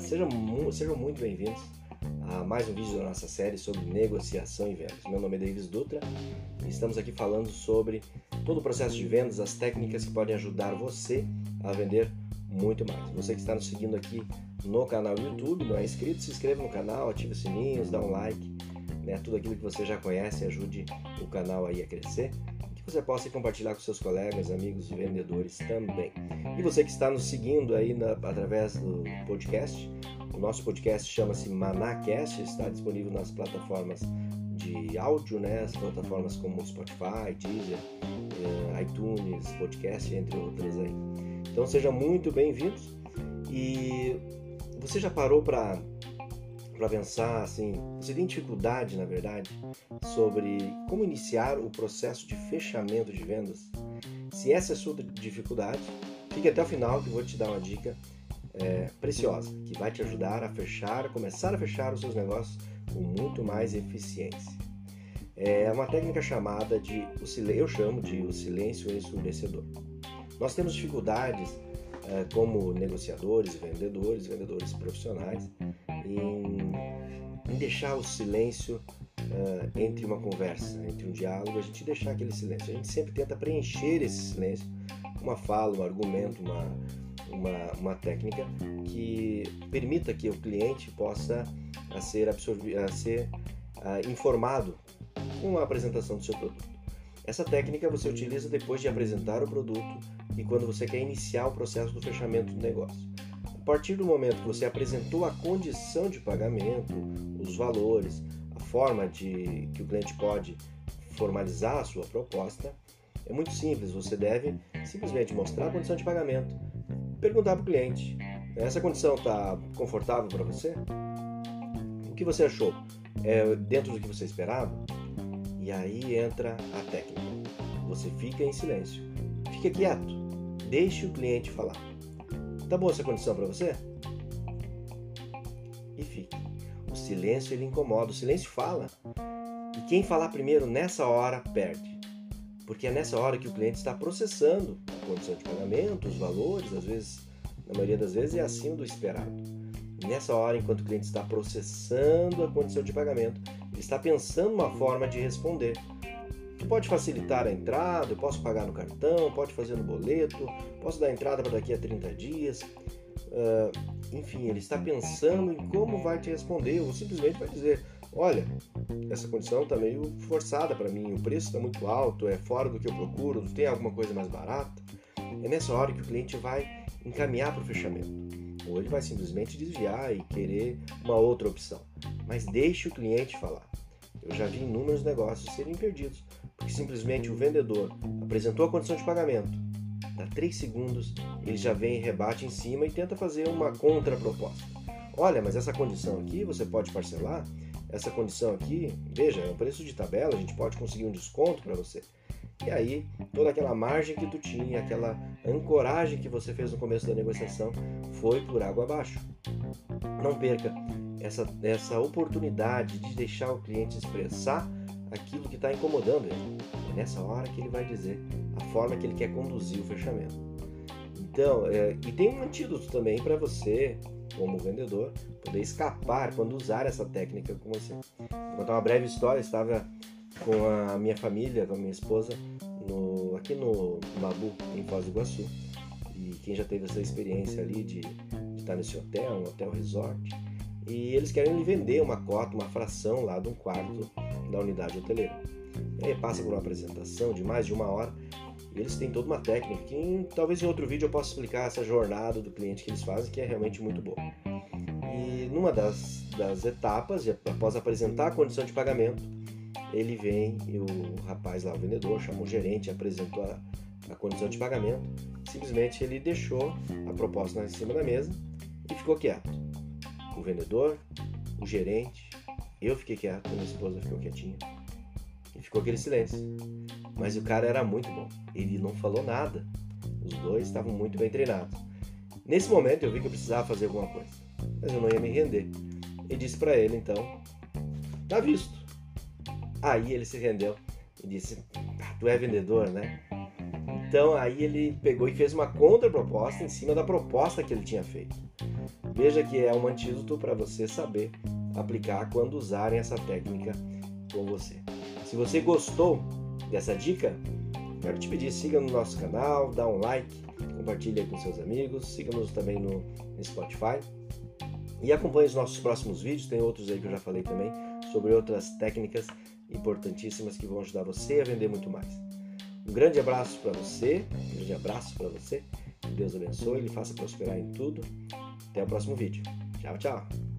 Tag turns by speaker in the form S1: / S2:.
S1: sejam, sejam muito bem-vindos a mais um vídeo da nossa série sobre negociação e vendas. Meu nome é Davis Dutra e estamos aqui falando sobre todo o processo de vendas, as técnicas que podem ajudar você a vender muito mais. Você que está nos seguindo aqui no canal YouTube, não é inscrito, se inscreva no canal, ative os sininhos, dá um like, né? tudo aquilo que você já conhece ajude o canal aí a crescer que você possa compartilhar com seus colegas, amigos e vendedores também. E você que está nos seguindo aí na, através do podcast, o nosso podcast chama-se Manacast, está disponível nas plataformas de áudio, né? As plataformas como Spotify, Deezer, eh, iTunes, podcast, entre outras aí. Então sejam muito bem-vindos e você já parou para para pensar assim, você tem dificuldade, na verdade, sobre como iniciar o processo de fechamento de vendas? Se essa é a sua dificuldade, fique até o final que eu vou te dar uma dica é, preciosa que vai te ajudar a fechar, começar a fechar os seus negócios com muito mais eficiência. É uma técnica chamada de, eu chamo de o silêncio ensurdecedor. Nós temos dificuldades é, como negociadores, vendedores, vendedores profissionais, em deixar o silêncio uh, entre uma conversa, entre um diálogo, a gente deixar aquele silêncio. A gente sempre tenta preencher esse silêncio com uma fala, um argumento, uma, uma, uma técnica que permita que o cliente possa a ser, absorvido, a ser uh, informado com a apresentação do seu produto. Essa técnica você utiliza depois de apresentar o produto e quando você quer iniciar o processo do fechamento do negócio. A partir do momento que você apresentou a condição de pagamento, os valores, a forma de que o cliente pode formalizar a sua proposta, é muito simples. Você deve simplesmente mostrar a condição de pagamento, perguntar para o cliente: essa condição está confortável para você? O que você achou? É dentro do que você esperava? E aí entra a técnica. Você fica em silêncio, fica quieto, deixe o cliente falar. Tá boa essa condição para você? E fique. O silêncio ele incomoda, o silêncio fala. E quem falar primeiro nessa hora perde. Porque é nessa hora que o cliente está processando a condição de pagamento, os valores, às vezes, na maioria das vezes, é acima do esperado. E nessa hora, enquanto o cliente está processando a condição de pagamento, ele está pensando uma forma de responder pode facilitar a entrada, posso pagar no cartão, pode fazer no boleto, posso dar entrada para daqui a 30 dias. Uh, enfim, ele está pensando em como vai te responder, ou simplesmente vai dizer: Olha, essa condição está meio forçada para mim, o preço está muito alto, é fora do que eu procuro, tem alguma coisa mais barata. É nessa hora que o cliente vai encaminhar para o fechamento. Ou ele vai simplesmente desviar e querer uma outra opção. Mas deixe o cliente falar. Eu já vi inúmeros negócios serem perdidos porque simplesmente o vendedor apresentou a condição de pagamento. Dá 3 segundos, ele já vem, rebate em cima e tenta fazer uma contraproposta. Olha, mas essa condição aqui você pode parcelar? Essa condição aqui, veja, é um preço de tabela, a gente pode conseguir um desconto para você. E aí, toda aquela margem que tu tinha, aquela ancoragem que você fez no começo da negociação, foi por água abaixo. Não perca essa, essa oportunidade de deixar o cliente expressar aquilo que está incomodando ele. É nessa hora que ele vai dizer a forma que ele quer conduzir o fechamento. Então, é, e tem um antídoto também para você, como vendedor, poder escapar quando usar essa técnica com você. Vou contar uma breve história. Estava com a minha família, com a minha esposa, no, aqui no Mabu, em Foz do Iguaçu. E quem já teve essa experiência ali de, de estar nesse hotel, um hotel resort, e eles querem lhe vender uma cota, uma fração lá de um quarto da unidade hoteleira. Aí passa por uma apresentação de mais de uma hora e eles têm toda uma técnica que em, talvez em outro vídeo eu possa explicar essa jornada do cliente que eles fazem, que é realmente muito boa. E numa das, das etapas, após apresentar a condição de pagamento, ele vem e o rapaz lá, o vendedor, chamou o gerente, apresentou a, a condição de pagamento. Simplesmente ele deixou a proposta em cima da mesa e ficou quieto. O vendedor, o gerente, eu fiquei quieto, minha esposa ficou quietinha. E ficou aquele silêncio. Mas o cara era muito bom. Ele não falou nada. Os dois estavam muito bem treinados. Nesse momento eu vi que eu precisava fazer alguma coisa. Mas eu não ia me render. E disse para ele então: Tá visto. Aí ele se rendeu e disse: ah, Tu é vendedor, né? Então aí ele pegou e fez uma contraproposta em cima da proposta que ele tinha feito. Veja que é um antídoto para você saber aplicar quando usarem essa técnica com você. Se você gostou dessa dica, quero te pedir, siga no nosso canal, dá um like, compartilhe com seus amigos, siga-nos também no Spotify e acompanhe os nossos próximos vídeos, tem outros aí que eu já falei também, sobre outras técnicas importantíssimas que vão ajudar você a vender muito mais. Um grande abraço para você, um grande abraço para você, que Deus abençoe, Ele faça prosperar em tudo. Até o próximo vídeo. Tchau, tchau.